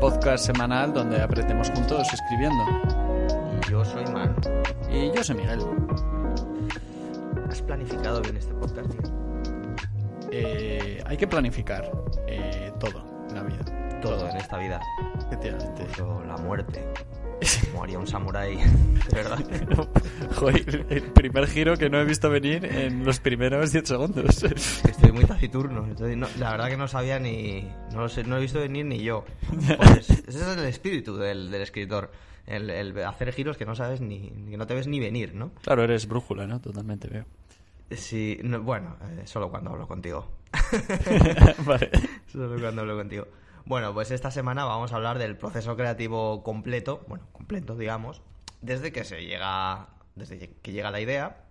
Podcast semanal donde aprendemos juntos escribiendo. Y yo soy Man. Y yo soy Miguel. ¿Has planificado bien este podcast, Miguel? Eh, hay que planificar eh, todo en la vida. Todo en esta vida. Efectivamente. Incluso la muerte. Como haría un samurái, de verdad. Joder, el primer giro que no he visto venir en los primeros 10 segundos. Estoy muy taciturno. no, la verdad que no sabía ni. No, lo sé, no he visto venir ni yo. Pues, ese es el espíritu del, del escritor. El, el hacer giros que no sabes ni. que no te ves ni venir, ¿no? Claro, eres brújula, ¿no? Totalmente veo. Sí, no- bueno, eh, solo cuando hablo contigo. vale. Solo cuando hablo contigo. Bueno, pues esta semana vamos a hablar del proceso creativo completo, bueno, completo, digamos, desde que se llega, desde que llega la idea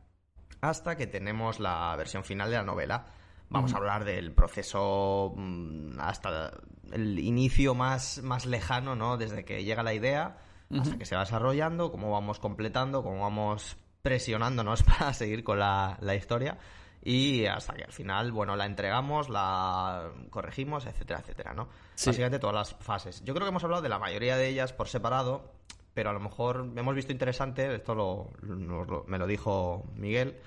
hasta que tenemos la versión final de la novela. Vamos a hablar del proceso mm, hasta el inicio más, más lejano, ¿no? Desde que llega la idea hasta que se va desarrollando, cómo vamos completando, cómo vamos presionándonos para seguir con la, la historia y hasta que al final, bueno, la entregamos, la corregimos, etcétera, etcétera, ¿no? Sí. Básicamente todas las fases. Yo creo que hemos hablado de la mayoría de ellas por separado, pero a lo mejor hemos visto interesante, esto lo, me lo dijo Miguel,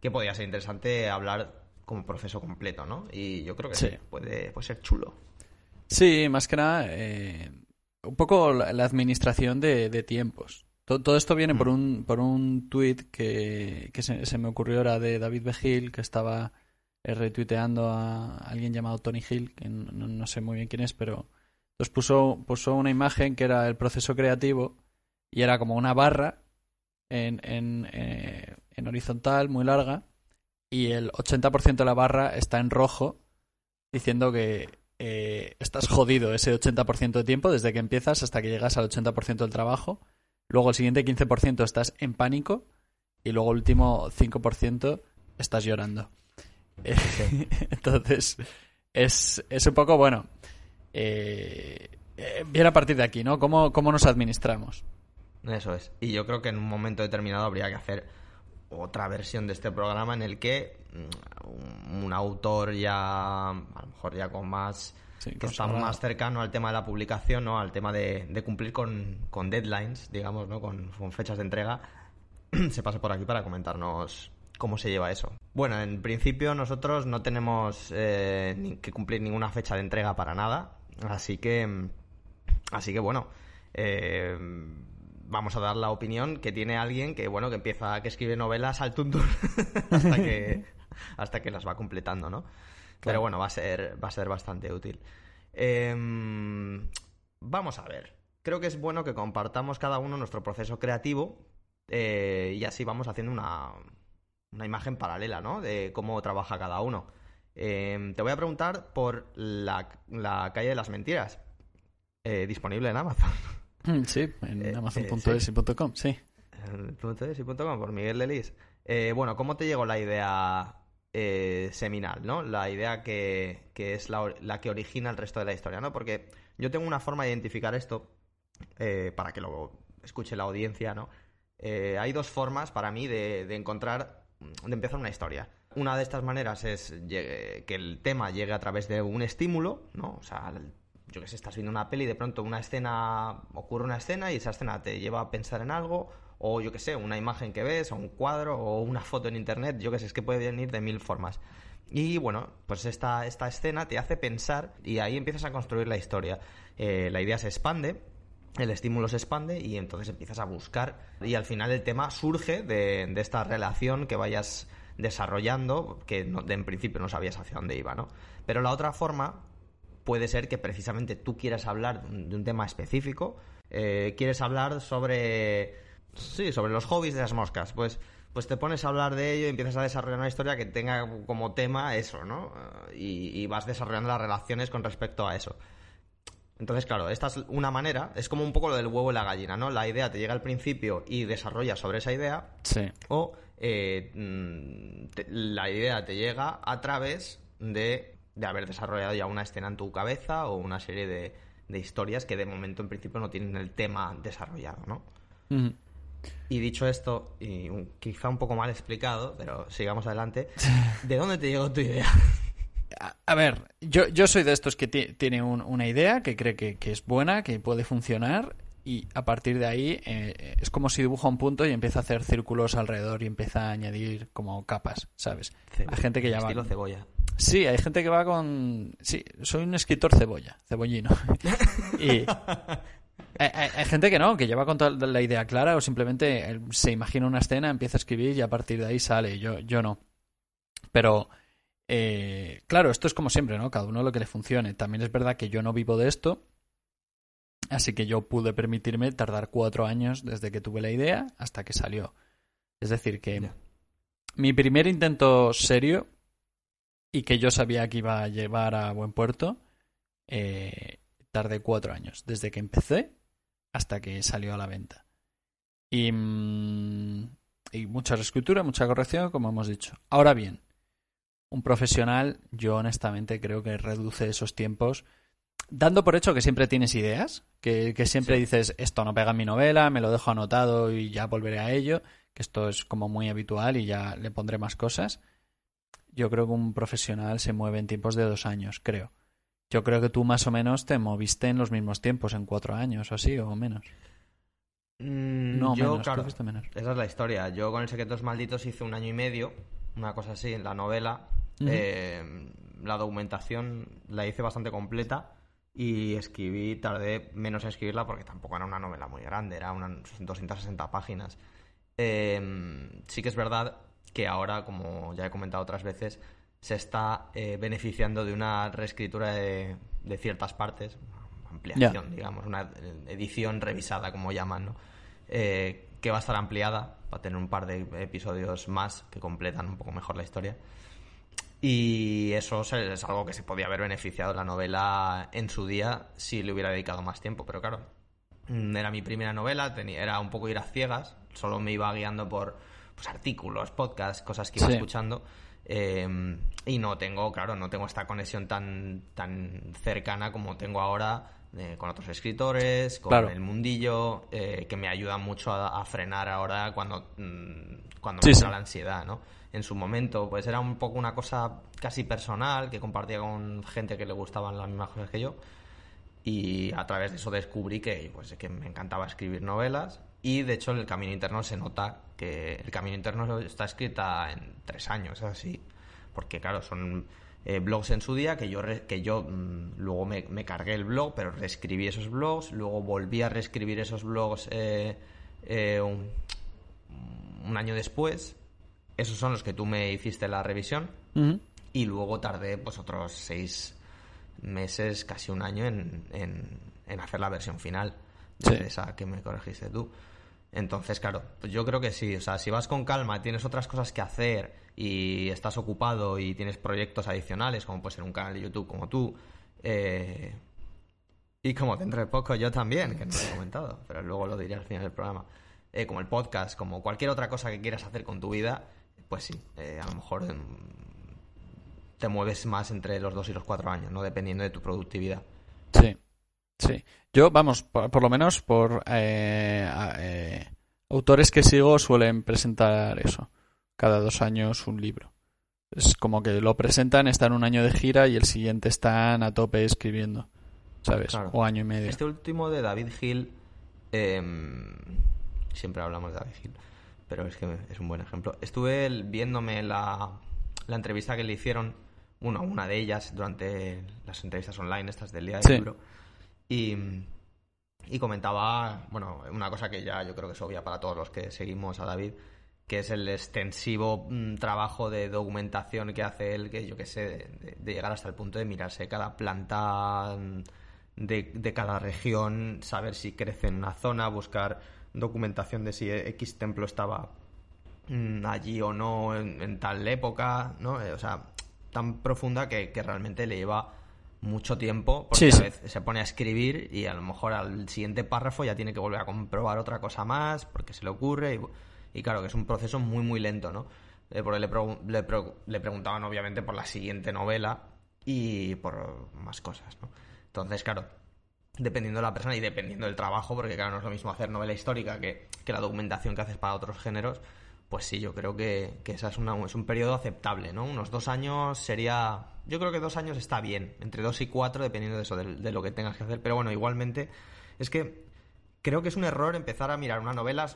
que podía ser interesante hablar como proceso completo, ¿no? Y yo creo que Sí. sí, puede, puede ser chulo. Sí, más que nada, eh, un poco la, la administración de, de tiempos. To- Todo, esto viene por un, por un tuit que, que se, se me ocurrió era de David Begil, que estaba eh, retuiteando a alguien llamado Tony Hill, que no, no- sé muy bien quién es, pero puso, puso una imagen que era el proceso creativo y era como una barra en, en, eh, en horizontal muy larga y el 80% de la barra está en rojo diciendo que eh, estás jodido ese 80% de tiempo desde que empiezas hasta que llegas al 80% del trabajo. Luego el siguiente 15% estás en pánico y luego el último 5% estás llorando. Entonces, es, es un poco, bueno, eh, eh, viene a partir de aquí, ¿no? ¿Cómo, cómo nos administramos? Eso es. Y yo creo que en un momento determinado habría que hacer otra versión de este programa en el que mm, un, un autor ya, a lo mejor ya con más, Sí, que está más cercano al tema de la publicación, ¿no? Al tema de, de cumplir con, con deadlines, digamos, ¿no? Con, con fechas de entrega, se pase por aquí para comentarnos cómo se lleva eso. Bueno, en principio nosotros no tenemos eh, ni que cumplir ninguna fecha de entrega para nada, así que, así que bueno, eh, vamos a dar la opinión que tiene alguien que bueno que empieza que escribe novelas al tuntún hasta que hasta que las va completando, ¿no? Pero bueno, va a ser va a ser bastante útil. Em, vamos a ver. Creo que es bueno que compartamos cada uno nuestro proceso creativo eh, y así vamos haciendo una, una imagen paralela, ¿no? De cómo trabaja cada uno. Em, te voy a preguntar por la, la calle de las mentiras. Eh, disponible en Amazon. Sí, en Eh, amazon.es y .com, sí. Es y punto com, por Miguel Delis. Bueno, ¿cómo te llegó la idea eh, seminal, no? La idea que, que es la, la que origina el resto de la historia, ¿no? Porque yo tengo una forma de identificar esto eh, para que lo escuche la audiencia, ¿no? Eh, hay dos formas para mí de, de encontrar, de empezar una historia. Una de estas maneras es que el tema llegue a través de un estímulo, ¿no? O sea, yo que sé, estás viendo una peli y de pronto una escena, ocurre una escena y esa escena te lleva a pensar en algo, o yo que sé, una imagen que ves, o un cuadro, o una foto en internet, yo que sé, es que puede venir de mil formas. Y bueno, pues esta, esta escena te hace pensar y ahí empiezas a construir la historia. Eh, la idea se expande, el estímulo se expande y entonces empiezas a buscar y al final el tema surge de, esta relación que vayas desarrollando que en principio no sabías hacia dónde iba, ¿no? Pero la otra forma puede ser que precisamente tú quieras hablar de un tema específico, eh, quieres hablar sobre, sí, sobre los hobbies de las moscas, pues, pues te pones a hablar de ello y empiezas a desarrollar una historia que tenga como tema eso, ¿no? Y, y vas desarrollando las relaciones con respecto a eso. Entonces, claro, esta es una manera, es como un poco lo del huevo y la gallina, ¿no? La idea te llega al principio y desarrollas sobre esa idea, Sí. o eh, mm, te- la idea te llega a través de, de haber desarrollado ya una escena en tu cabeza o una serie de, de historias que de momento en principio no tienen el tema desarrollado, ¿no? Y dicho esto, y un- quizá un poco mal explicado, pero sigamos adelante, ¿de dónde te llegó tu idea? A, a ver, yo, yo soy de estos que ti- tiene un- una idea, que cree que, que es buena, que puede funcionar, y a partir de ahí eh, es como si dibuja un punto y empieza a hacer círculos alrededor y empieza a añadir como capas, ¿sabes? Hay gente que ya va... Estilo cebolla. Sí, hay gente que va con... Sí, soy un escritor cebolla, cebollino. y hay, hay- hay gente que no, que lleva con toda la idea clara o simplemente él se imagina una escena, empieza a escribir y a partir de ahí sale. Yo, yo no. Pero, eh, claro, esto es como siempre, ¿no? Cada uno lo que le funcione. También es verdad que yo no vivo de esto. Así que yo pude permitirme tardar cuatro años desde que tuve la idea hasta que salió. Es decir, que mi primer intento serio y que yo sabía que iba a llevar a buen puerto, eh, tardé cuatro años, desde que empecé hasta que salió a la venta. Y, mm, y mucha reescritura, mucha corrección, como hemos dicho. Ahora bien, un profesional, yo honestamente creo que reduce esos tiempos, dando por hecho que siempre tienes ideas, que, que siempre Sí. dices, esto no pega en mi novela, me lo dejo anotado y ya volveré a ello, que esto es como muy habitual y ya le pondré más cosas. Yo creo que un profesional se mueve en tiempos de dos años, creo. Yo creo que tú más o menos te moviste en los mismos tiempos, en cuatro años o así, o menos. Mm, No, yo, menos, claro, menos. esa es la historia. Yo con el Secretos Malditos hice un año y medio, una cosa así, en la novela. Eh, la documentación la hice bastante completa y escribí, tardé menos en escribirla porque tampoco era una novela muy grande, era unas 260 páginas. Eh, sí que es verdad que ahora, como ya he comentado otras veces, se está eh, beneficiando de una reescritura de, de ciertas partes, ampliación, digamos, una edición revisada, como llaman, ¿no? Eh, que va a estar ampliada para tener un par de episodios más que completan un poco mejor la historia. Y eso es algo que se podía haber beneficiado la novela en su día si le hubiera dedicado más tiempo, pero claro, mm, era mi primera novela, tenía, era un poco ir a ciegas, solo me iba guiando por pues, artículos, podcasts, cosas que iba Sí. escuchando. Eh, y no tengo, claro, no tengo esta conexión tan, tan cercana como tengo ahora eh, con otros escritores, con Claro. el mundillo, eh, que me ayuda mucho a, a frenar ahora cuando, mm, cuando Sí, me sí. entra la ansiedad, ¿no? En su momento, pues era un poco una cosa casi personal que compartía con gente que le gustaban las mismas cosas que yo. Y a través de eso descubrí que, pues, que me encantaba escribir novelas. Y de hecho, en el camino interno se nota el camino interno está escrita en tres años, así. Porque, claro, son eh, blogs en su día que yo, re- que yo mm, luego me, me cargué el blog, pero reescribí esos blogs. Luego volví a reescribir esos blogs eh, eh, un, un año después. Esos son los que tú me hiciste la revisión. Y luego tardé pues otros seis meses, casi un año en, en, en hacer la versión final de Sí. esa que me corregiste tú. Entonces, claro, pues yo creo que sí. O sea, si vas con calma, tienes otras cosas que hacer y estás ocupado y tienes proyectos adicionales, como puede ser un canal de YouTube como tú, eh, y como dentro de poco yo también, que no lo he comentado, pero luego lo diré al final del programa, eh, como el podcast, como cualquier otra cosa que quieras hacer con tu vida, pues sí, eh, a lo mejor em, te mueves más entre los dos y los cuatro años, ¿no? Dependiendo de tu productividad. Sí, sí. Yo, vamos, por, por lo menos por eh, eh, autores que sigo suelen presentar eso, cada dos años un libro. Es como que lo presentan, están un año de gira y el siguiente están a tope escribiendo, ¿sabes? Claro. O año y medio. Este último de David Hill, em, siempre hablamos de David Hill, pero es que es un buen ejemplo. Estuve viéndome la, la entrevista que le hicieron, bueno, una de ellas durante las entrevistas online, estas del día del Sí. libro, y, comentaba, bueno, una cosa que ya yo creo que es obvia para todos los que seguimos a David, que es el extensivo mm, trabajo de documentación que hace él, que yo que sé, de, llegar hasta el punto de mirarse cada planta mm, de, cada región, saber si crece en una zona, buscar documentación de si X templo estaba mm, allí o no en, tal época, ¿no? Eh, o sea, tan profunda que, realmente le lleva mucho tiempo porque a veces se pone a escribir y a lo mejor al siguiente párrafo ya tiene que volver a comprobar otra cosa más porque se le ocurre y y claro, que es un proceso muy, muy lento, ¿no? Eh, porque le, le, preguntaban obviamente por la siguiente novela y por más cosas, ¿no? Entonces, claro, dependiendo de la persona y dependiendo del trabajo, porque claro, no es lo mismo hacer novela histórica que, la documentación que haces para otros géneros, pues sí, yo creo que, que esa es, una, es un periodo aceptable, ¿no? Unos dos años sería... Yo creo que dos años está bien, entre dos y cuatro, dependiendo de eso, de, de lo que tengas que hacer. Pero bueno, igualmente, es que creo que es un error empezar a mirar una novela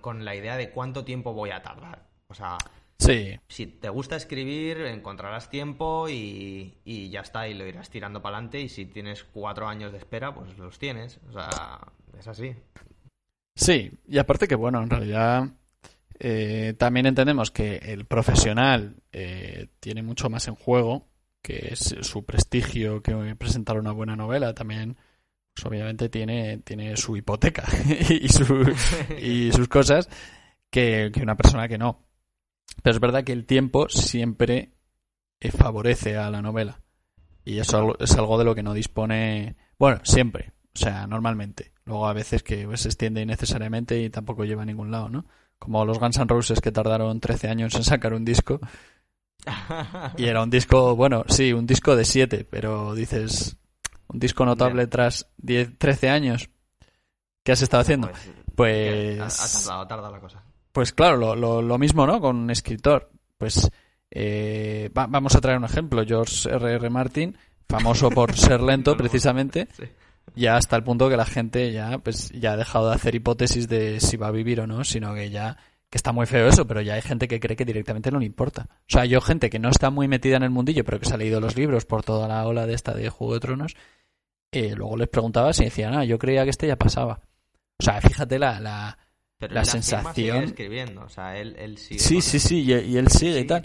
con, la idea de cuánto tiempo voy a tardar. O sea, Sí. Si te gusta escribir, encontrarás tiempo y, y, ya está, y lo irás tirando para adelante. Y si tienes cuatro años de espera, pues los tienes. O sea, es así. Sí, y aparte que, bueno, en realidad eh, también entendemos que el profesional eh, tiene mucho más en juego, que es su prestigio, que presentar una buena novela. También pues obviamente tiene, tiene su hipoteca y, y sus cosas que, una persona que no. Pero es verdad que el tiempo siempre eh, favorece a la novela. Y eso es algo de lo que no dispone. Bueno, siempre. O sea, normalmente. Luego a veces que pues, se extiende innecesariamente y tampoco lleva a ningún lado, ¿no? Como los Guns N' Roses que tardaron 13 años en sacar un disco. y era un disco, bueno, sí, un disco de 7, pero dices, un disco notable tras 10, 13 años. ¿Qué has estado haciendo? Pues. pues ha, tardado, la cosa. Pues claro, lo, lo, mismo, ¿no? Con un escritor. Pues. Eh, vamos a traer un ejemplo. George R.R. R. Martin, famoso por ser lento, precisamente. Ya hasta el punto que la gente ya, pues, ya ha dejado de hacer hipótesis de si va a vivir o no, sino que ya que está muy feo eso, pero ya hay gente que cree que directamente no le importa. O sea, yo gente que no está muy metida en el mundillo, pero que se ha leído los libros por toda la ola de esta de Juego de Tronos, eh, luego les preguntaba si decían, ah, yo creía que este ya pasaba. O sea, fíjate la, la, la sensación. escribiendo, o sea, él, él sigue. Sí, sí, sí, y, él sigue y tal.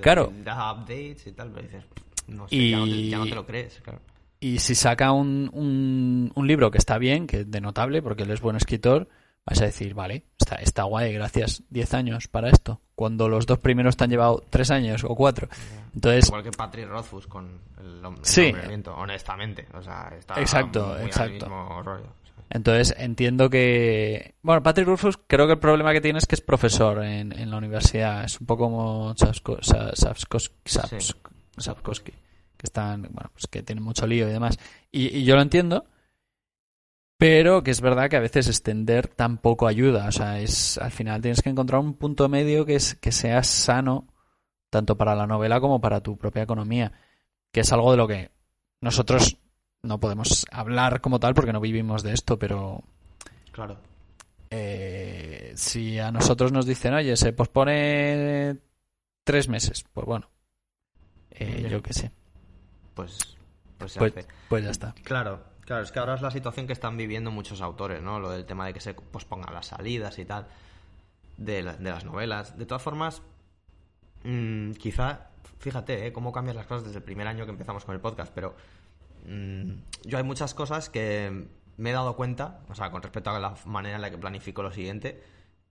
claro. Da updates y tal, pero dices, no sé, ya, no te, lo crees, claro. Y si saca un, un, un libro que está bien, que es de notable, porque él es buen escritor, vas a decir, vale, está, está guay, gracias, 10 años para esto. Cuando los dos primeros te han llevado 3 años o 4. Entonces, Igual que Patrick Rothfuss con el, el honestamente. O sea, está exacto, exacto. Entonces entiendo que. Bueno, Patrick Rothfuss creo que el problema que tiene es que es profesor en, en la universidad. Es un poco como Sapkowski, están, bueno, pues que tiene mucho lío y demás. Y, y yo lo entiendo pero que es verdad que a veces extender tampoco ayuda. O sea, es al final tienes que encontrar un punto medio que, es, que sea sano tanto para la novela como para tu propia economía, que es algo de lo que nosotros no podemos hablar como tal porque no vivimos de esto, pero claro. Eh, si a nosotros nos dicen, oye, se pospone tres meses, pues bueno, eh, yo qué sé. Pues, pues, pues, pues ya está. Claro, Claro, es que ahora es la situación que están viviendo muchos autores, ¿no? Lo del tema de que se pospongan las salidas y tal de, las novelas. De todas formas, mmm, quizá, fíjate, ¿eh? cómo cambian las cosas desde el primer año que empezamos con el podcast, pero mmm, yo hay muchas cosas que me he dado cuenta, o sea, con respecto a la manera en la que planifico lo siguiente,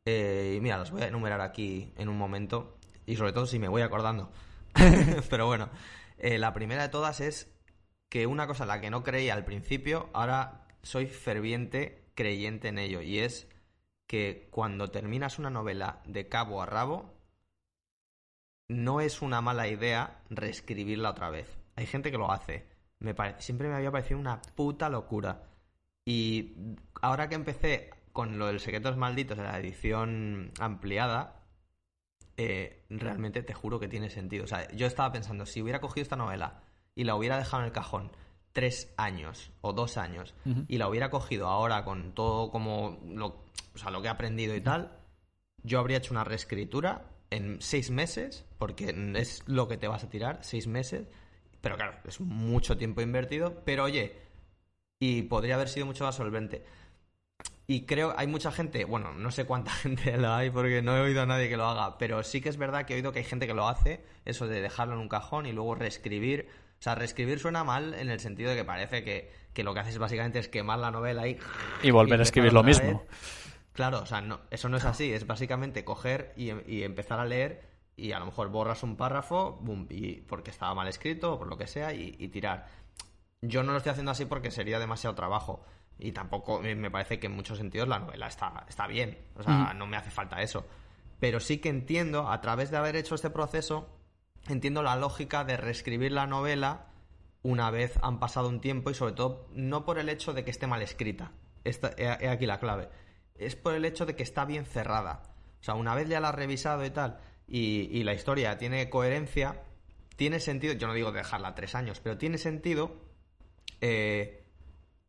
eh, y mira, las voy a enumerar aquí en un momento, y sobre todo si me voy acordando. pero bueno, eh, la primera de todas es que una cosa en la que no creía al principio, ahora soy ferviente creyente en ello, y es que cuando terminas una novela de cabo a rabo, no es una mala idea reescribirla otra vez. Hay gente que lo hace. Me siempre me había parecido una puta locura. Y ahora que empecé con lo del Secretos Malditos de la edición ampliada, eh, realmente te juro que tiene sentido. O sea, yo estaba pensando, si hubiera cogido esta novela y la hubiera dejado en el cajón tres años o dos años y la hubiera cogido ahora con todo como lo, o sea, lo que he aprendido y tal, yo habría hecho una reescritura en seis meses, porque es lo que te vas a tirar, seis meses, pero claro, es mucho tiempo invertido, pero oye, y podría haber sido mucho más solvente. Y creo hay mucha gente, bueno, no sé cuánta gente lo hay porque no he oído a nadie que lo haga, pero sí que es verdad que he oído que hay gente que lo hace, eso de dejarlo en un cajón y luego reescribir. O sea, reescribir suena mal en el sentido de que parece que, que lo que haces básicamente es quemar la novela y... Y volver a escribir lo mismo. Claro, o sea, no, eso no es así, es básicamente coger y, y, empezar a leer y a lo mejor borras un párrafo, boom, y porque estaba mal escrito o por lo que sea, y, y tirar. Yo no lo estoy haciendo así porque sería demasiado trabajo. Y tampoco me parece que en muchos sentidos la novela está, está bien. O sea, no me hace falta eso. Pero sí que entiendo, a través de haber hecho este proceso, entiendo la lógica de reescribir la novela una vez han pasado un tiempo y sobre todo no por el hecho de que esté mal escrita. Esta, he, aquí la clave. Es por el hecho de que está bien cerrada. O sea, una vez ya la has revisado y tal, y, y la historia tiene coherencia, tiene sentido, yo no digo dejarla tres años, pero tiene sentido eh,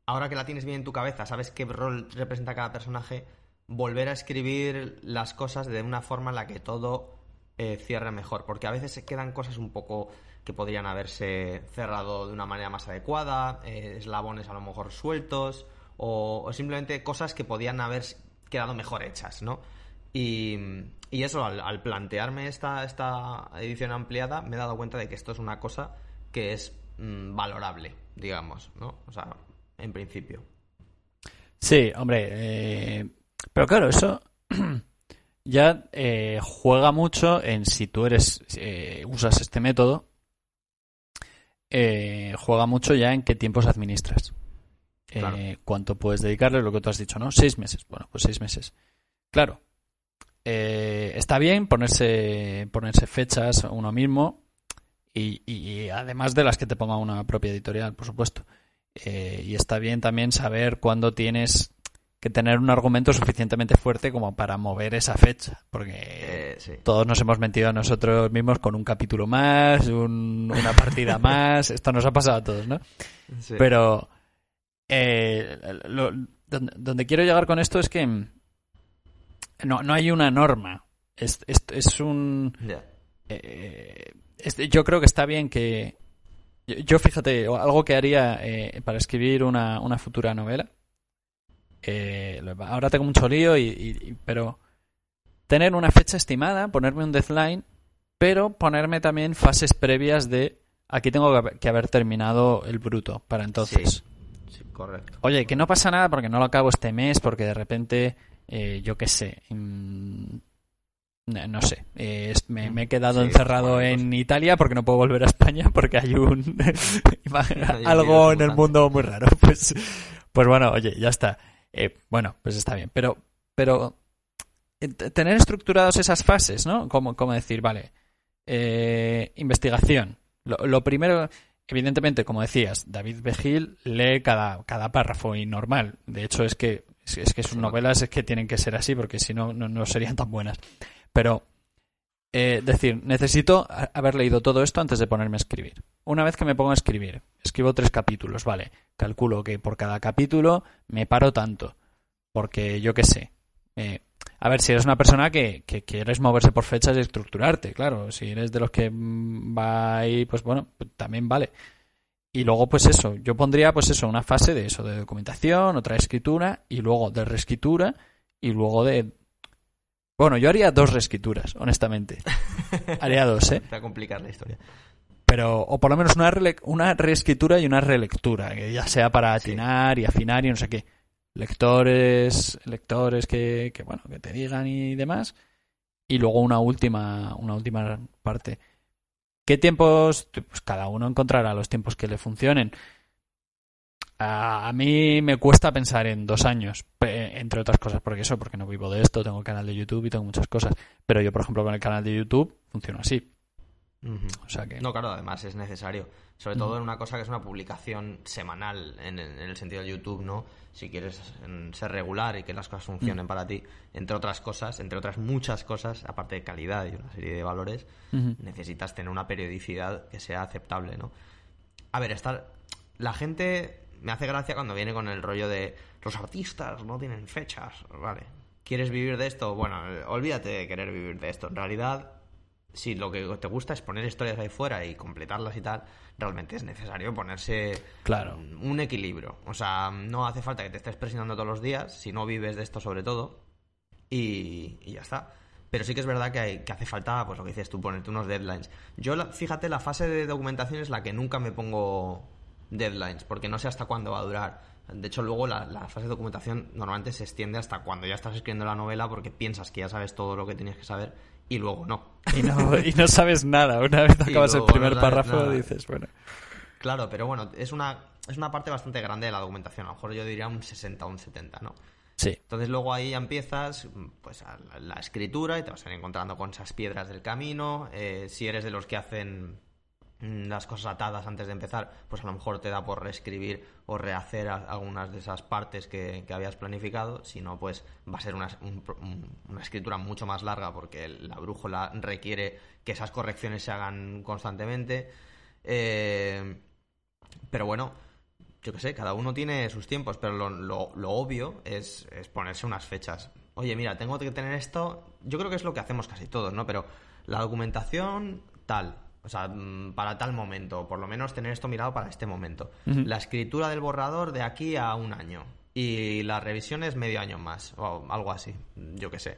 ahora que la tienes bien en tu cabeza, sabes qué rol representa cada personaje, volver a escribir las cosas de una forma en la que todo eh, cierre mejor. Porque a veces se quedan cosas un poco que podrían haberse cerrado de una manera más adecuada, eh, eslabones a lo mejor sueltos, o, simplemente cosas que podían haber quedado mejor hechas, ¿no? Y, eso, al, plantearme esta, esta edición ampliada, me he dado cuenta de que esto es una cosa que es mm, valorable, digamos, ¿no? O sea, en principio. Sí, hombre, eh, pero claro, eso ya eh, juega mucho en si tú eres eh, usas este método, juega mucho ya en qué tiempos administras. cuánto puedes dedicarle, lo que tú has dicho, ¿no? Seis meses. Bueno, pues seis meses. Claro, está bien ponerse, ponerse fechas uno mismo y, y, además de las que te ponga una propia editorial, por supuesto. Eh, y está bien también saber cuándo tienes que tener un argumento suficientemente fuerte como para mover esa fecha, porque eh, todos nos hemos mentido a nosotros mismos con un capítulo más, una partida más, esto nos ha pasado a todos, ¿no? Pero eh, donde, quiero llegar con esto es que no, no hay una norma, es, es, un... yo creo que está bien que, yo, fíjate, algo que haría eh, para escribir una, una futura novela. Eh, ahora tengo mucho lío, y, pero tener una fecha estimada, ponerme un deadline, pero ponerme también fases previas de aquí tengo que haber terminado el bruto para entonces. Sí, correcto. Oye, que no pasa nada porque no lo acabo este mes, porque de repente, eh, yo qué sé, mm, no sé, me, he quedado encerrado en Italia porque no puedo volver a España porque hay un algo en el mundo muy raro. Pues, pues bueno, oye, ya está. Eh, bueno, pues está bien. Pero, pero eh, tener estructuradas esas fases, ¿no? Como, como decir, vale, eh, investigación. Lo, primero, evidentemente, como decías, David Begil lee cada, cada párrafo y normal. De hecho, es que, es, que sus novelas es que tienen que ser así porque si no, no serían tan buenas. Pero, eh, decir, necesito haber leído todo esto antes de ponerme a escribir. Una vez que me pongo a escribir, escribo tres capítulos, vale. Calculo que por cada capítulo me paro tanto. Porque yo qué sé. A ver, si eres una persona que, que, quieres moverse por fechas y estructurarte, claro. Si eres de los que mm, va ahí, pues bueno, pues también vale. Y luego, pues eso, yo pondría, pues eso, una fase de eso, de documentación, otra escritura, y luego de reescritura, y luego de bueno, yo haría dos reescrituras, honestamente. haría dos, ¿eh? Para complicar la historia. Pero, o por lo menos una, una reescritura y una relectura, que ya sea para atinar y afinar y no sé qué. Lectores, lectores que, que, bueno, que te digan y demás. Y luego una última, una última parte. ¿Qué tiempos? Pues cada uno encontrará los tiempos que le funcionen. A, mí me cuesta pensar en dos años, entre otras cosas, porque eso, porque no vivo de esto, tengo canal de YouTube y tengo muchas cosas. Pero yo, por ejemplo, con el canal de YouTube funciona así. O sea que... No, claro, además es necesario. Sobre todo en una cosa que es una publicación semanal, en el, sentido de YouTube, ¿no? Si quieres ser regular y que las cosas funcionen para ti, entre otras cosas, entre otras muchas cosas, aparte de calidad y una serie de valores, necesitas tener una periodicidad que sea aceptable, ¿no? A ver, estar... La gente me hace gracia cuando viene con el rollo de los artistas no tienen fechas, vale. ¿Quieres vivir de esto? Bueno, olvídate de querer vivir de esto. En realidad, si lo que te gusta es poner historias ahí fuera y completarlas y tal, realmente es necesario ponerse Claro. un equilibrio. O sea, no hace falta que te estés presionando todos los días, si no vives de esto sobre todo, y, y ya está. Pero sí que es verdad que, hay- que hace falta, pues lo que dices tú, ponerte unos deadlines. Yo, la- fíjate, la fase de documentación es la que nunca me pongo deadlines, porque no sé hasta cuándo va a durar. De hecho, luego la, la fase de documentación normalmente se extiende hasta cuando ya estás escribiendo la novela porque piensas que ya sabes todo lo que tenías que saber y luego no. Y no, y no sabes nada. Una vez acabas el primer no párrafo nada. dices, bueno. Claro, pero bueno, es una, es una parte bastante grande de la documentación. A lo mejor yo diría un 60 o un 70, ¿no? Sí. Entonces luego ahí ya empiezas pues a la, la escritura y te vas a ir encontrando con esas piedras del camino. Eh, si eres de los que hacen las cosas atadas antes de empezar, pues a lo mejor te da por reescribir o rehacer algunas de esas partes que, que habías planificado. Si no, pues va a ser una, un- un- una escritura mucho más larga porque la brújula requiere que esas correcciones se hagan constantemente. Eh, pero bueno, yo qué sé, cada uno tiene sus tiempos, pero lo, lo- lo obvio es, es ponerse unas fechas. Oye, mira, tengo que tener esto. Yo creo que es lo que hacemos casi todos, ¿no? Pero la documentación, tal. O sea, mm, para tal momento. Por lo menos tener esto mirado para este momento. La escritura del borrador de aquí a un año. Y las revisiones medio año más. O algo así. Yo qué sé.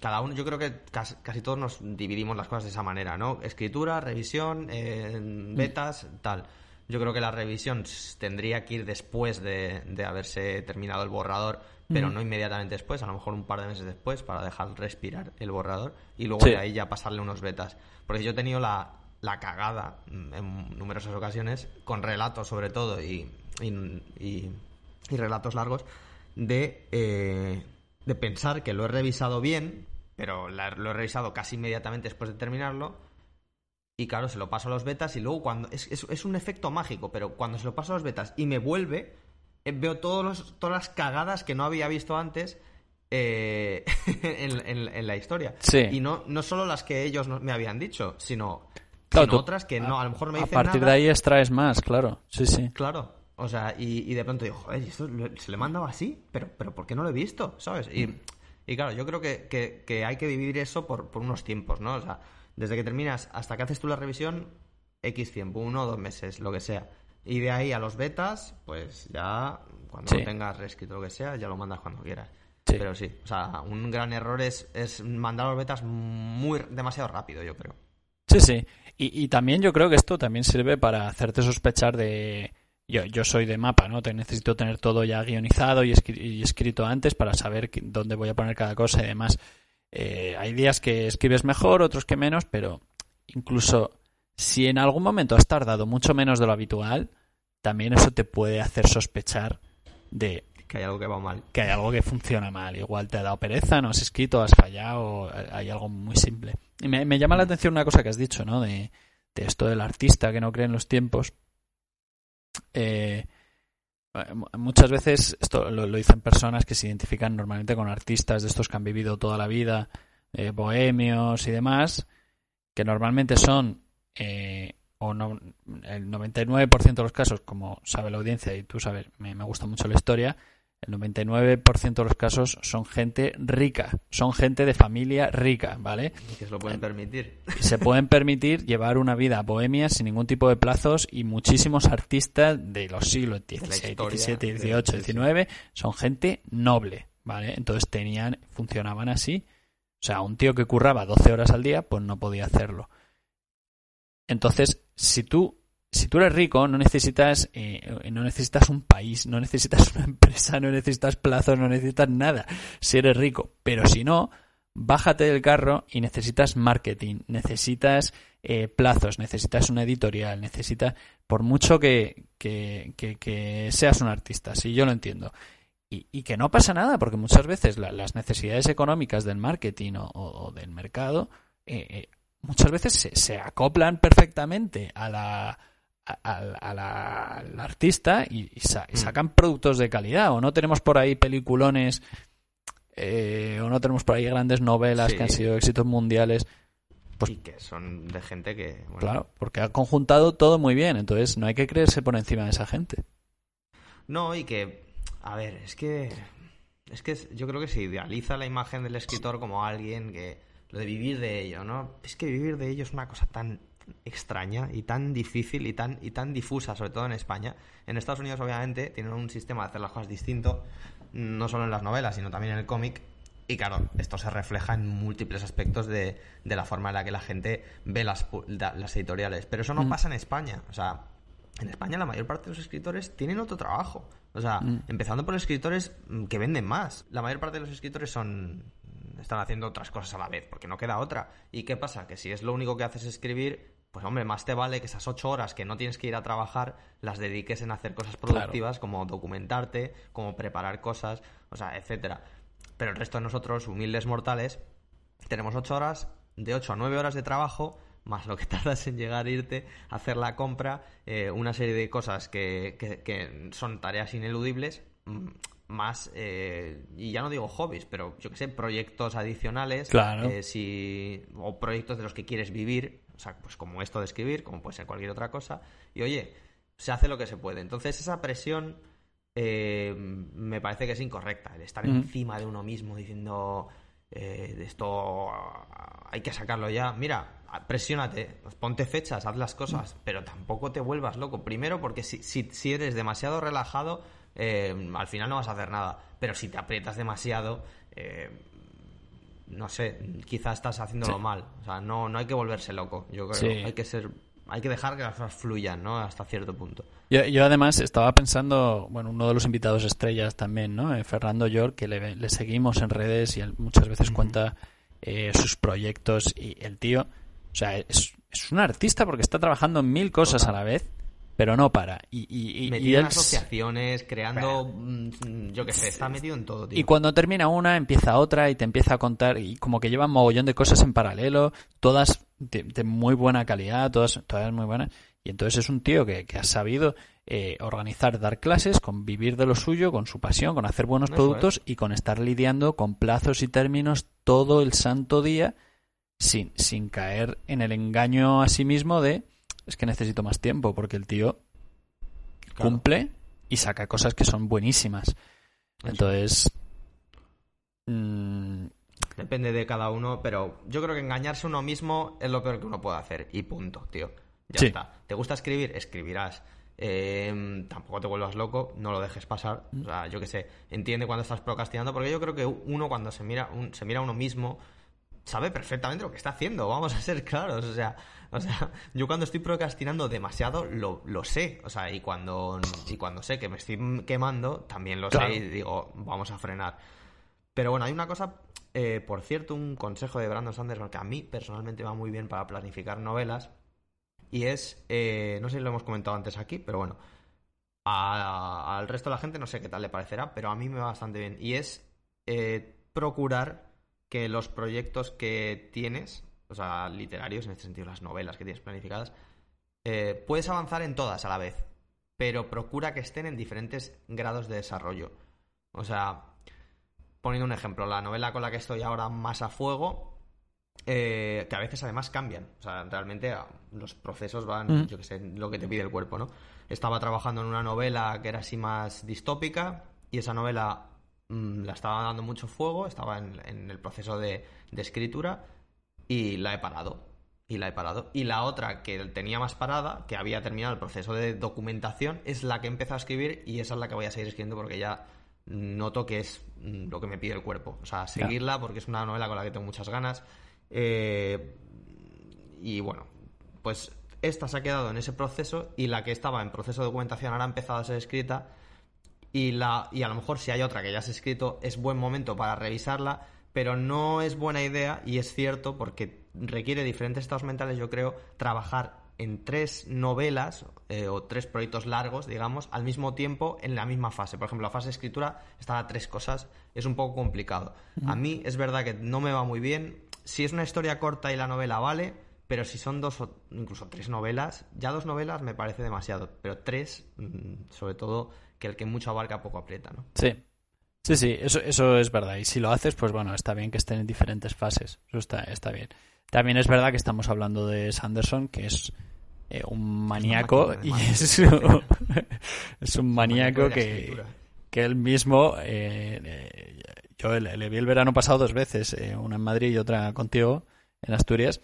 Cada uno, yo creo que casi, casi todos nos dividimos las cosas de esa manera, ¿no? Escritura, revisión, eh, betas, tal. Yo creo que la revisión tendría que ir después de, de haberse terminado el borrador, pero no inmediatamente después, a lo mejor un par de meses después, para dejar respirar el borrador y luego Sí. de ahí ya pasarle unos betas. Porque yo he tenido la, la cagada mm, en numerosas ocasiones, con relatos sobre todo y, y, y- y relatos largos, de, eh, de pensar que lo he revisado bien, pero la- lo he revisado casi inmediatamente después de terminarlo. Y claro, se lo paso a los betas y luego cuando... Es, es- es un efecto mágico, pero cuando se lo paso a los betas y me vuelve, eh, veo todos los, todas las cagadas que no había visto antes eh, en, en- en la historia. Sí. Y no, no solo las que ellos no- me habían dicho, sino, Claro, sino tú- otras que no, a lo mejor me A dicen partir nada. de ahí extraes más, claro. Sí, sí. Claro. O sea, y, y de pronto digo, joder, ¿y esto se le mandaba así? ¿Pero, pero ¿por qué no lo he visto? ¿Sabes? Y, y claro, yo creo que, que- que hay que vivir eso por, por unos tiempos, ¿no? O sea, desde que terminas hasta que haces tú la revisión, X tiempo, uno o dos meses, lo que sea. Y de ahí a los betas, pues ya cuando Sí. lo tengas reescrito lo que sea, ya lo mandas cuando quieras. Sí. Pero sí, o sea, un gran error es, es mandar a los betas muy demasiado rápido, yo creo. Sí, sí. Y, y también yo creo que esto también sirve para hacerte sospechar de... Yo, yo soy de mapa, ¿no? Te necesito tener todo ya guionizado y, escri- y escrito antes para saber dónde voy a poner cada cosa y demás. Eh, hay días que escribes mejor, otros que menos, pero incluso si en algún momento has tardado mucho menos de lo habitual, también eso te puede hacer sospechar de Que hay algo que va mal. que hay algo que funciona mal. Igual te ha dado pereza, no has escrito, has fallado, hay algo muy simple. Y me, llama la atención una cosa que has dicho, ¿no? De, esto del artista que no cree en los tiempos. Eh, mu- muchas veces esto lo, dicen personas que se identifican normalmente con artistas de estos que han vivido toda la vida, eh, bohemios y demás, que normalmente son eh, o no, el 99% de los casos, como sabe la audiencia y tú sabes, me gusta mucho la historia, el 99% de los casos son gente rica, son gente de familia rica, ¿vale? Y que se lo pueden permitir. Se pueden permitir llevar una vida bohemia sin ningún tipo de plazos y muchísimos artistas de los siglos XVI, XVII, XVIII. XIX son gente noble, ¿vale? Entonces tenían, funcionaban así. O sea, un tío que curraba 12 horas al día, pues no podía hacerlo. Entonces, si tú, si tú eres rico, no necesitas, eh, no necesitas un país, no necesitas una empresa, no necesitas plazos, no necesitas nada. Si eres rico, pero si no, bájate del carro y necesitas marketing, necesitas eh, plazos, necesitas una editorial, necesitas, por mucho que, que, que- que seas un artista, sí, yo lo entiendo. Y, y que no pasa nada, porque muchas veces la- las necesidades económicas del marketing o del mercado eh, eh, muchas veces se, se acoplan perfectamente a la, a, a- a la- al artista y, y sa- y Mm. sacan productos de calidad. O no tenemos por ahí peliculones eh, o no tenemos por ahí grandes novelas Sí. que han sido éxitos mundiales. Pues- y que son de gente que... bueno, Claro, porque ha conjuntado todo muy bien. Entonces no hay que creerse por encima de esa gente. No, y que, a ver, es que, es que yo creo que se idealiza la imagen del escritor como alguien que lo de vivir de ello, ¿no? Es que vivir de ello es una cosa tan extraña y tan difícil y tan, y tan difusa, sobre todo en España. En Estados Unidos, obviamente, tienen un sistema de hacer las cosas distinto, no solo en las novelas, sino también en el cómic. Y claro, esto se refleja en múltiples aspectos de, de la forma en la que la gente ve las, las editoriales. Pero eso no pasa en España. O sea, en España la mayor parte de los escritores tienen otro trabajo. O sea, empezando por escritores mm, que venden más. La mayor parte de los escritores son están haciendo otras cosas a la vez, porque no queda otra. ¿Y qué pasa? Que si es lo único que haces escribir, pues hombre, más te vale que esas ocho horas que no tienes que ir a trabajar las dediques en hacer cosas productivas, como documentarte, como preparar cosas, o sea, etcétera. Pero el resto de nosotros, humildes mortales, tenemos ocho horas, de ocho a nueve horas de trabajo, más lo que tardas en llegar a irte, hacer la compra, eh, una serie de cosas que, que son tareas ineludibles, mm, más, eh, y ya no digo hobbies, pero yo que sé, proyectos adicionales, claro. Eh, si, o proyectos de los que quieres vivir, o sea, pues como esto de escribir, como puede ser cualquier otra cosa, y oye, se hace lo que se puede. Entonces esa presión eh, me parece que es incorrecta, el estar encima de uno mismo diciendo, esto hay que sacarlo ya, mira, presiónate, ponte fechas, haz las cosas, pero tampoco te vuelvas loco. Primero porque si, si, si eres demasiado relajado, eh, al final no vas a hacer nada. Pero si te aprietas demasiado, eh, no sé, quizás estás haciéndolo mal. O sea, no, no hay que volverse loco. Yo creo hay que ser hay que dejar que las cosas fluyan, ¿no? Hasta cierto punto. Yo, además estaba pensando, bueno, uno de los invitados estrellas también, ¿no? Eh, Fernando York, que le, seguimos en redes y él muchas veces cuenta sus proyectos y el tío, o sea, es, es un artista porque está trabajando en mil cosas a la vez pero no para. Y, y, y, en asociaciones, creando, mm, yo qué sé, está metido en todo. Tío. Y cuando termina una, empieza otra y te empieza a contar, y como que lleva un mogollón de cosas en paralelo, todas de, muy buena calidad, todas, todas muy buenas. Y entonces es un tío que, que ha sabido eh, organizar, dar clases, con vivir de lo suyo, con su pasión, con hacer buenos productos y con estar lidiando con plazos y términos todo el santo día sin, sin caer en el engaño a sí mismo de es que necesito más tiempo porque el tío cumple y saca cosas que son buenísimas. Entonces... Mm, Depende de cada uno, pero yo creo que engañarse uno mismo es lo peor que uno puede hacer. Y punto, tío. Ya está. ¿Te gusta escribir? Escribirás. Eh, tampoco te vuelvas loco, no lo dejes pasar. O sea, yo qué sé, entiende cuando estás procrastinando, porque yo creo que uno cuando se mira, se mira a uno mismo, sabe perfectamente lo que está haciendo, vamos a ser claros. O sea, o sea, yo cuando estoy procrastinando demasiado lo, lo sé. O sea, y cuando, y cuando sé que me estoy quemando, también lo sé y digo, vamos a frenar. Pero bueno, hay una cosa, eh, por cierto, un consejo de Brandon Sanderson que a mí personalmente va muy bien para planificar novelas. Y es, eh, no sé si lo hemos comentado antes aquí, pero bueno, al resto de la gente no sé qué tal le parecerá, pero a mí me va bastante bien. Y es eh, procurar que los proyectos que tienes o sea, literarios, en este sentido las novelas que tienes planificadas, eh, puedes avanzar en todas a la vez, pero procura que estén en diferentes grados de desarrollo. O sea, poniendo un ejemplo, la novela con la que estoy ahora más a fuego, eh, que a veces además cambian. O sea, realmente ah, los procesos van, mm. yo que sé, lo que te pide el cuerpo, ¿no? Estaba trabajando en una novela que era así más distópica y esa novela la estaba dando mucho fuego, estaba en, el proceso de escritura y la he parado. Y la he parado. Y la otra que tenía más parada, que había terminado el proceso de documentación, es la que he empezado a escribir y esa es la que voy a seguir escribiendo porque ya noto que es mm, lo que me pide el cuerpo. O sea, seguirla porque es una novela con la que tengo muchas ganas. Eh, y bueno, pues esta se ha quedado en ese proceso y la que estaba en proceso de documentación ahora ha empezado a ser escrita. Y, la, y a lo mejor si hay otra que ya se ha escrito, es buen momento para revisarla pero no es buena idea y es cierto porque requiere diferentes estados mentales, yo creo, trabajar en tres novelas eh, o tres proyectos largos, digamos, al mismo tiempo en la misma fase. Por ejemplo, la fase de escritura está a tres cosas, es un poco complicado. A mí es verdad que no me va muy bien. Si es una historia corta y la novela vale, pero si son dos o incluso tres novelas, ya dos novelas me parece demasiado, pero tres, mm, sobre todo, que el que mucho abarca poco aprieta, ¿no? Sí, Sí, sí, eso, eso es verdad. Y si lo haces, pues bueno, está bien que estén en diferentes fases. Eso está, está bien. También es verdad que estamos hablando de Sanderson, que es eh, un maníaco y es, es un maníaco que, que él mismo, eh, yo le, vi el verano pasado dos veces, eh, una en Madrid y otra contigo, en Asturias,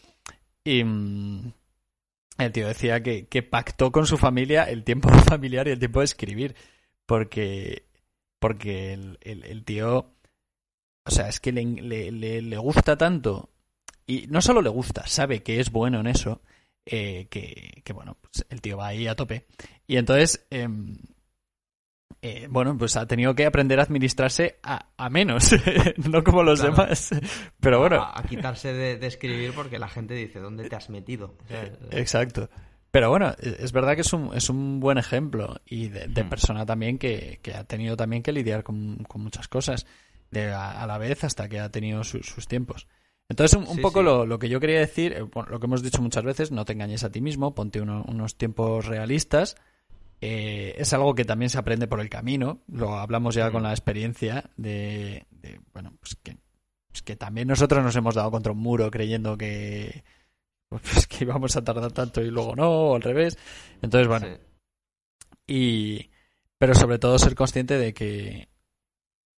y mm, el tío decía que, pactó con su familia el tiempo familiar y el tiempo de escribir, porque, porque el, tío, o sea, es que le, le, le, gusta tanto, y no solo le gusta, sabe que es bueno en eso, eh, que, que, bueno, pues el tío va ahí a tope. Y entonces, eh, eh, bueno, pues ha tenido que aprender a administrarse a, a menos, no como los demás. Pero bueno. A, quitarse de, escribir porque la gente dice, ¿dónde te has metido? Exacto. Pero bueno, e, es verdad que es un, es un buen ejemplo y de, hmm. persona también que, que, ha tenido también que lidiar con, con muchas cosas de a, la vez hasta que ha tenido sus tiempos. Entonces, un, poco Lo, lo, que yo quería decir, eh, lo que hemos dicho muchas veces, no te engañes a ti mismo, ponte unos tiempos realistas eh, es algo que también se aprende por el camino. Lo hablamos ya con la experiencia de, bueno, pues que, pues que también nosotros nos hemos dado contra un muro creyendo que, pues que íbamos a tardar tanto y luego no, o al revés. Entonces, bueno. Y, pero sobre todo ser consciente de que,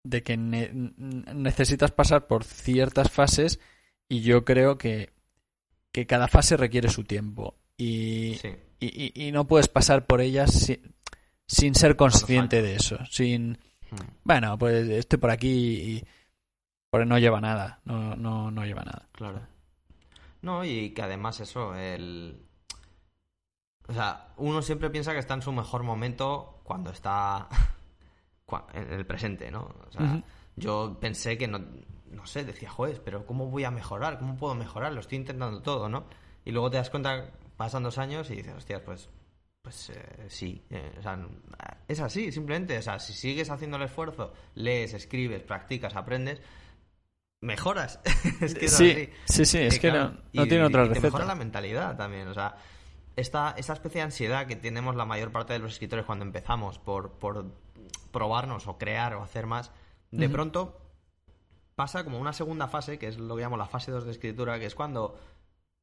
de que necesitas pasar por ciertas fases y yo creo que, que cada fase requiere su tiempo. Y, y, y, no puedes pasar por ellas sin, ser consciente de eso. Sin, hmm. bueno, pues estoy por aquí y por no lleva nada. No, no, no lleva nada. Claro. No, y que además eso, el... O sea, uno siempre piensa que está en su mejor momento cuando está en el presente, ¿no? O sea, yo pensé que no, no sé, decía, joder, pero ¿cómo voy a mejorar? ¿Cómo puedo mejorar? Lo estoy intentando todo, ¿no? Y luego te das cuenta pasan dos años y dices, hostia, pues, pues eh, sí. Eh, o sea, es así, simplemente. O sea, si sigues haciendo el esfuerzo, lees, escribes, practicas, aprendes, mejoras. es que sí, sí, sí, es que no, tiene otra y, mejora la mentalidad también. O sea, esta, esta especie de ansiedad que tenemos la mayor parte de los escritores cuando empezamos por, por probarnos o crear o hacer más, de pronto pasa como una segunda fase, que es lo que llamo la fase 2 de escritura, que es cuando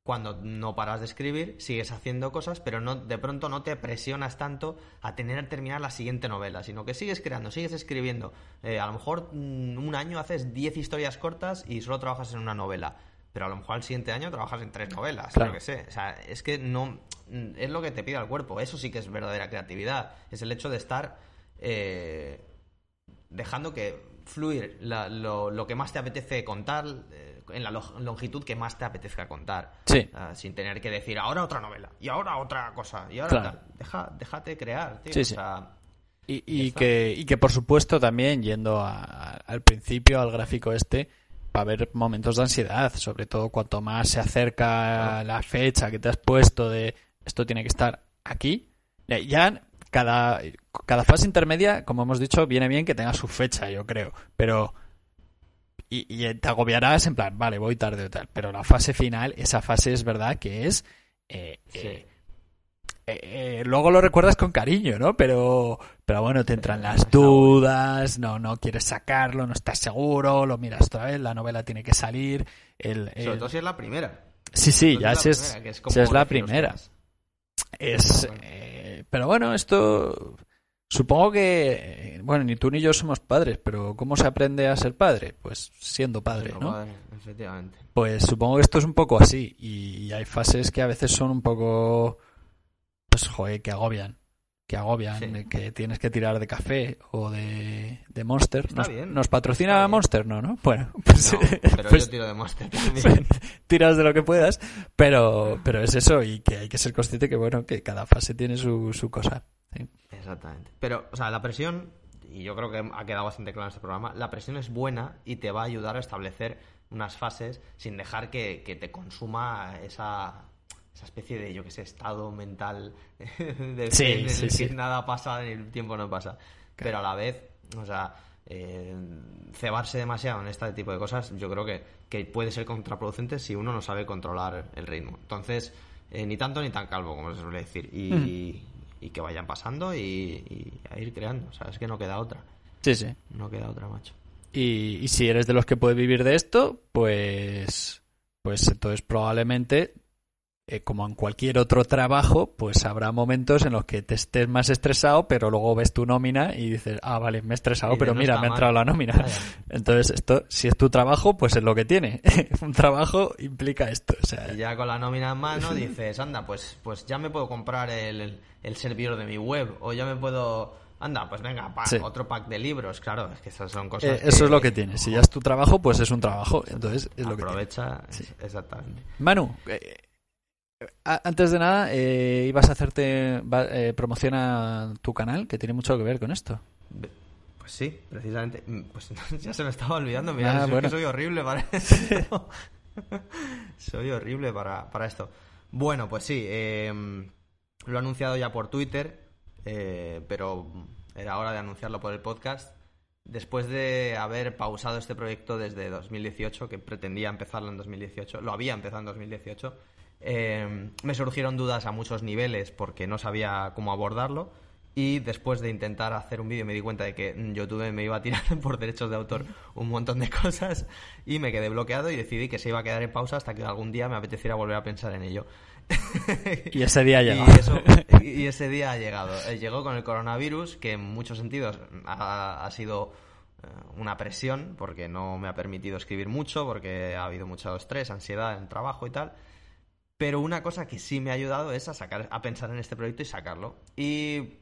cuando no paras de escribir, sigues haciendo cosas, pero no, de pronto no te presionas tanto a tener que terminar la siguiente novela, sino que sigues creando, sigues escribiendo. Eh, a lo mejor mm, un año haces 10 historias cortas y solo trabajas en una novela, pero a lo mejor al siguiente año trabajas en tres novelas, claro. que sé. O sea, es que no. Mm, es lo que te pide el cuerpo. Eso sí que es verdadera creatividad. Es el hecho de estar eh, dejando que fluir lo, lo, que más te apetece contar. Eh, en la longitud que más te apetezca contar. Sí. sin tener que decir ahora otra novela y ahora otra cosa y ahora tal. Deja, déjate crear, tío. Sí, y, y que, y que por supuesto también, yendo al principio, al gráfico este, va a haber momentos de ansiedad, sobre todo cuanto más se acerca la fecha que te has puesto de esto tiene que estar aquí. Ya cada, cada fase intermedia, como hemos dicho, viene bien que tenga su fecha, yo creo. Pero y, te agobiarás en plan, vale, voy tarde o tal. Pero la fase final, esa fase es verdad que es... Eh, eh, eh, luego lo recuerdas con cariño, ¿no? Pero, pero bueno, te entran las dudas, no, no quieres sacarlo, no estás seguro, lo miras otra vez, la novela tiene que salir. El, Sobre todo si es la primera. Sí, sí, ya si es, es, la primera. Es, pero bueno, esto Supongo que, bueno, ni tú ni yo somos padres, pero ¿cómo se aprende a ser padre? Pues siendo padre, ¿no? efectivamente. Pues supongo que esto es un poco así y hay fases que a veces son un poco, pues, joder, que agobian. Que agobian, que tienes que tirar de café o de, de Monster. Está nos, bien. ¿Nos patrocina Monster? No, ¿no? Bueno, pues, pero pues yo tiro de Monster también. tiras de lo que puedas, pero, pero es eso y que hay que ser consciente que, bueno, que cada fase tiene su, su cosa. Exactamente. Pero, o sea, la presión, y yo creo que ha quedado bastante claro en este programa, la presión es buena y te va a ayudar a establecer unas fases sin dejar que, te consuma esa, esa especie de, yo que sé, estado mental de que nada pasa y el tiempo no pasa. Pero a la vez, o sea, eh, cebarse demasiado en este tipo de cosas, yo creo que, que, puede ser contraproducente si uno no sabe controlar el ritmo. Entonces, eh, ni tanto ni tan calvo, como se suele decir. Y, y que vayan pasando y, a ir creando. O sea, es que no queda otra. Sí, sí. No queda otra, macho. Y, si eres de los que puede vivir de esto, pues, pues entonces probablemente eh, como en cualquier otro trabajo, pues habrá momentos en los que te estés más estresado, pero luego ves tu nómina y dices, ah, vale, me he estresado, pero no mira, me ha entrado la nómina. Vaya. Entonces, esto, si es tu trabajo, pues es lo que tiene. Un trabajo implica esto. O sea, Y ya con la nómina en mano dices, anda, pues, pues ya me puedo comprar el, el servidor de mi web. O ya me puedo. Anda, pues venga, pa, Sí. otro pack de libros. Claro, es que esas son cosas. eh, eso es lo que tiene. Si ya es tu trabajo, pues es un trabajo. Entonces, es lo que tiene. Aprovecha, es- exactamente. Manu, eh, antes de nada, eh, ibas a hacerte va- eh, promoción a tu canal, que tiene mucho que ver con esto. Pues sí, precisamente. Mm, Pues ya se me estaba olvidando. Mira, Ah, bueno. que soy horrible para esto. soy horrible para, para esto. Bueno, pues sí, eh, lo he anunciado ya por Twitter, eh, pero era hora de anunciarlo por el podcast. Después de haber pausado este proyecto desde 2018, que pretendía empezarlo en 2018, lo había empezado en 2018, eh, me surgieron dudas a muchos niveles porque no sabía cómo abordarlo. Y después de intentar hacer un vídeo me di cuenta de que mm, YouTube me iba a tirar por derechos de autor un montón de cosas y me quedé bloqueado y decidí que se iba a quedar en pausa hasta que algún día me apeteciera volver a pensar en ello. Y ese día ha Y, llegado. eso- y ese día ha llegado. Eh, Llegó con el coronavirus, que en muchos sentidos ha, ha sido eh, una presión, porque no me ha permitido escribir mucho, porque ha habido mucho estrés, ansiedad en trabajo y tal. Pero una cosa que sí me ha ayudado es a sacar, a pensar en este proyecto y sacarlo. Y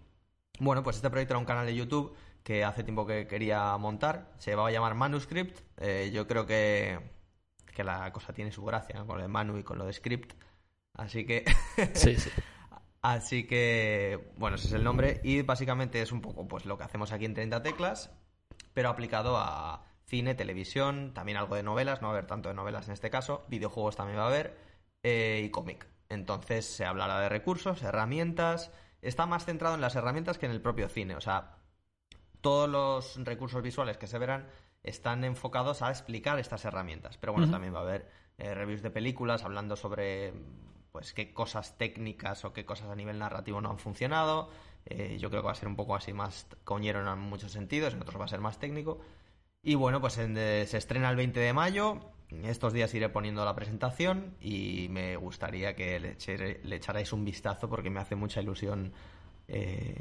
bueno, pues este proyecto era un canal de YouTube que hace tiempo que quería montar. Se va a llamar Manuscript. Eh, yo creo que, que la cosa tiene su gracia, ¿no? Con lo de Manu y con lo de Script. Así que Sí, sí. Así que, bueno, ese es el nombre. Y básicamente es un poco pues lo que hacemos aquí en 30 teclas, pero aplicado a cine, televisión, también algo de novelas, no va a haber tanto de novelas en este caso, videojuegos también va a haber, eh, y cómic. Entonces se hablará de recursos, herramientas. Está más centrado en las herramientas que en el propio cine. O sea, todos los recursos visuales que se verán están enfocados a explicar estas herramientas. Pero bueno, también va a haber eh, reviews de películas hablando sobre pues qué cosas técnicas o qué cosas a nivel narrativo no han funcionado. Eh, yo creo que va a ser un poco así más coñero en muchos sentidos, en otros va a ser más técnico. Y bueno, pues en- eh, se estrena el 20 de mayo. Estos días iré poniendo la presentación y me gustaría que le, echere- le echarais un vistazo porque me hace mucha ilusión eh,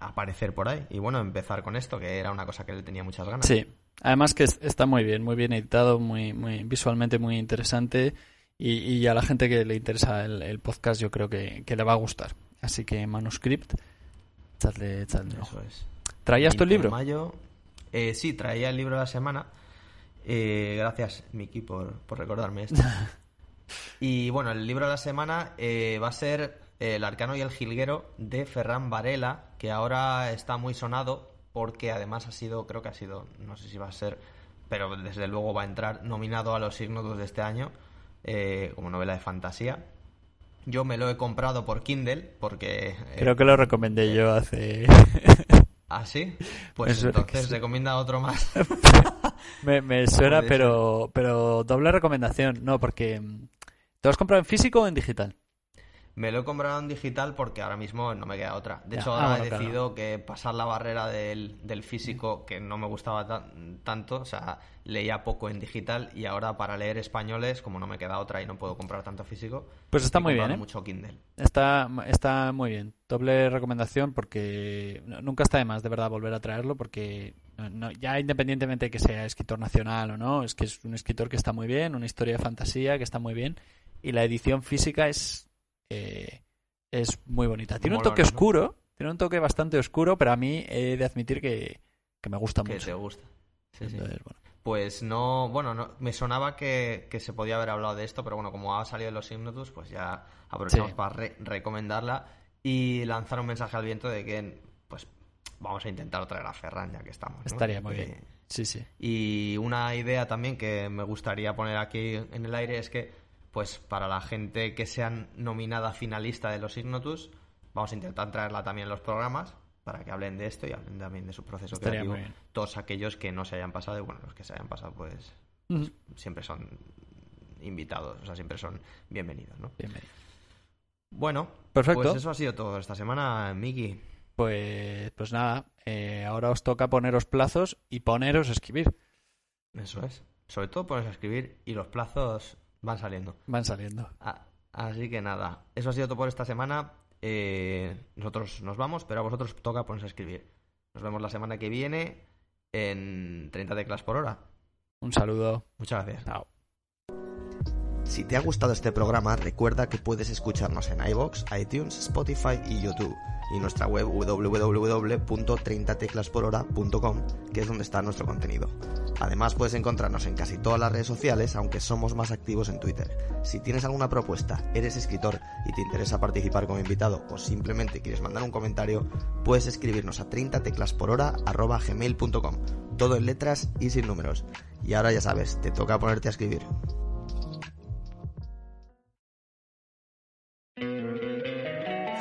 aparecer por ahí. Y bueno, empezar con esto, que era una cosa que le tenía muchas ganas. Sí, además que es- está muy bien, muy bien editado, muy, muy visualmente muy interesante y, y a la gente que le interesa el, el podcast yo creo que, que le va a gustar. Así que manuscript, echadle, echadle. Eso es. ¿Traías tu 20 de libro? mayo. Eh, sí, traía el libro de la semana. Eh, gracias, Miki, por, por recordarme esto. y bueno, el libro de la semana eh, va a ser eh, El Arcano y el Jilguero de Ferran Varela, que ahora está muy sonado porque además ha sido, creo que ha sido, no sé si va a ser, pero desde luego va a entrar nominado a los signos de este año eh, como novela de fantasía. Yo me lo he comprado por Kindle porque... eh, Creo que lo recomendé yo hace... ¿Ah, sí? Pues Me suena que entonces recomienda otro más. me, me suena, pero, pero doble recomendación. No, porque... mm, ¿Te lo has comprado en físico o en digital? Me lo he comprado en digital porque ahora mismo no me queda otra. De Ya. hecho, Ah, ahora bueno, he claro. decidido que pasar la barrera del, del físico, que no me gustaba tan- tanto, o sea, leía poco en digital y ahora para leer españoles, como no me queda otra y no puedo comprar tanto físico, Pues está muy bien, ¿eh? mucho Kindle. Está, está muy bien. Doble recomendación porque nunca está de más, de verdad, volver a traerlo porque no- ya independientemente de que sea escritor nacional o no, es que es un escritor que está muy bien, una historia de fantasía que está muy bien y la edición física es, eh, es muy bonita. Tiene un toque ¿no? oscuro, tiene un toque bastante oscuro, pero a mí he de admitir que, que me gusta Que mucho. te gusta. Sí, sí. Bueno. Pues no, bueno, no, me sonaba que, que se podía haber hablado de esto, pero bueno, como ha salido de los Ignotus, pues ya aprovechamos Sí. para re- recomendarla y lanzar un mensaje al viento de que, pues, vamos a intentar traer a Ferran ya que estamos. ¿no? Estaría muy Que- bien. Sí, sí. Y una idea también que me gustaría poner aquí en el aire es que, pues, para la gente que sea nominada finalista de los Ignotus, vamos a intentar traerla también en los programas para que hablen de esto y hablen también de su proceso Estaría creativo. Todos aquellos que no se hayan pasado, y bueno, los que se hayan pasado, pues siempre son invitados, o sea, siempre son bienvenidos, ¿no? Bienvenido. Bueno, Perfecto. pues eso ha sido todo esta semana, Miki. Pues, pues nada, eh, ahora os toca poneros plazos y poneros a escribir. Eso es. Sobre todo pones a escribir y los plazos van saliendo. Van saliendo. Así que nada, eso ha sido todo por esta semana. Eh, nosotros nos vamos, pero a vosotros toca ponerse a escribir. Nos vemos la semana que viene en 30 teclas por hora. Un saludo. Muchas gracias. Chao. Si te ha gustado este programa, recuerda que puedes escucharnos en iBox, iTunes, Spotify y YouTube y nuestra web www.30teclasporhora.com, que es donde está nuestro contenido. Además, puedes encontrarnos en casi todas las redes sociales, aunque somos más activos en Twitter. Si tienes alguna propuesta, eres escritor y te interesa participar como invitado o simplemente quieres mandar un comentario, puedes escribirnos a 30teclasporhora@gmail.com, todo en letras y sin números. Y ahora ya sabes, te toca ponerte a escribir.